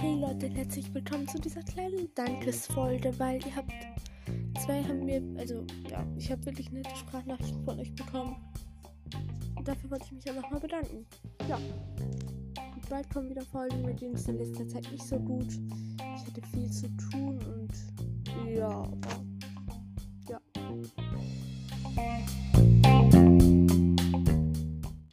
Hey Leute, herzlich willkommen zu dieser kleinen Dankesfolge, weil ihr habt zwei haben mir, also ja, ich habe wirklich nette Sprachnachrichten von euch bekommen. Und dafür wollte ich mich auch nochmal bedanken. Ja. Und bald kommen wieder Folgen, mit denen es in letzter Zeit nicht so gut. Ich hatte viel zu tun und ja, aber ja.